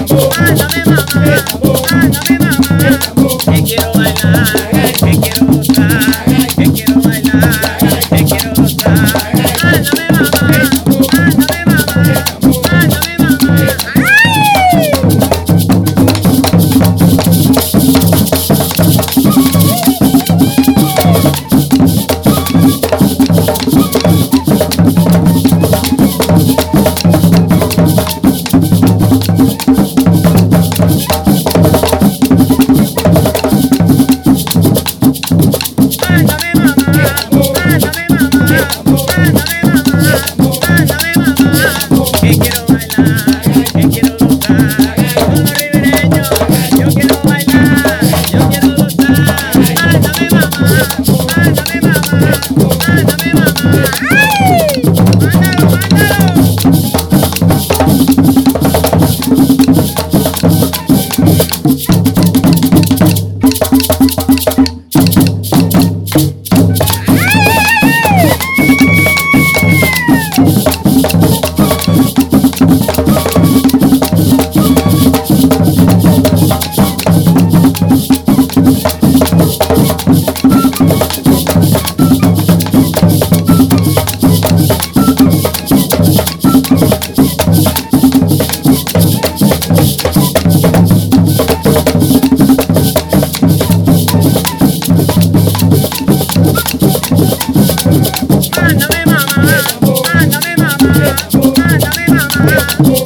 Ah, ah, te quiero bailar, te quiero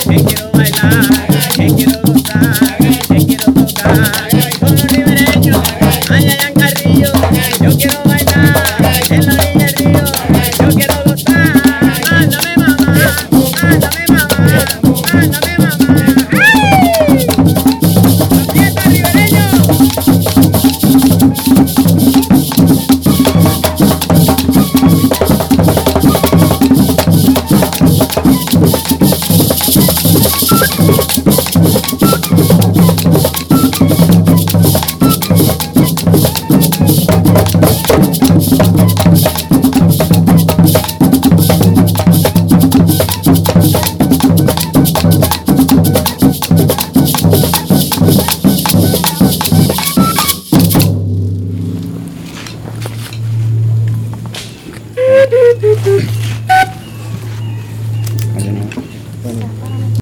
Que quiero gozar, quiero tocar, con los libereños, ay, ay, ay.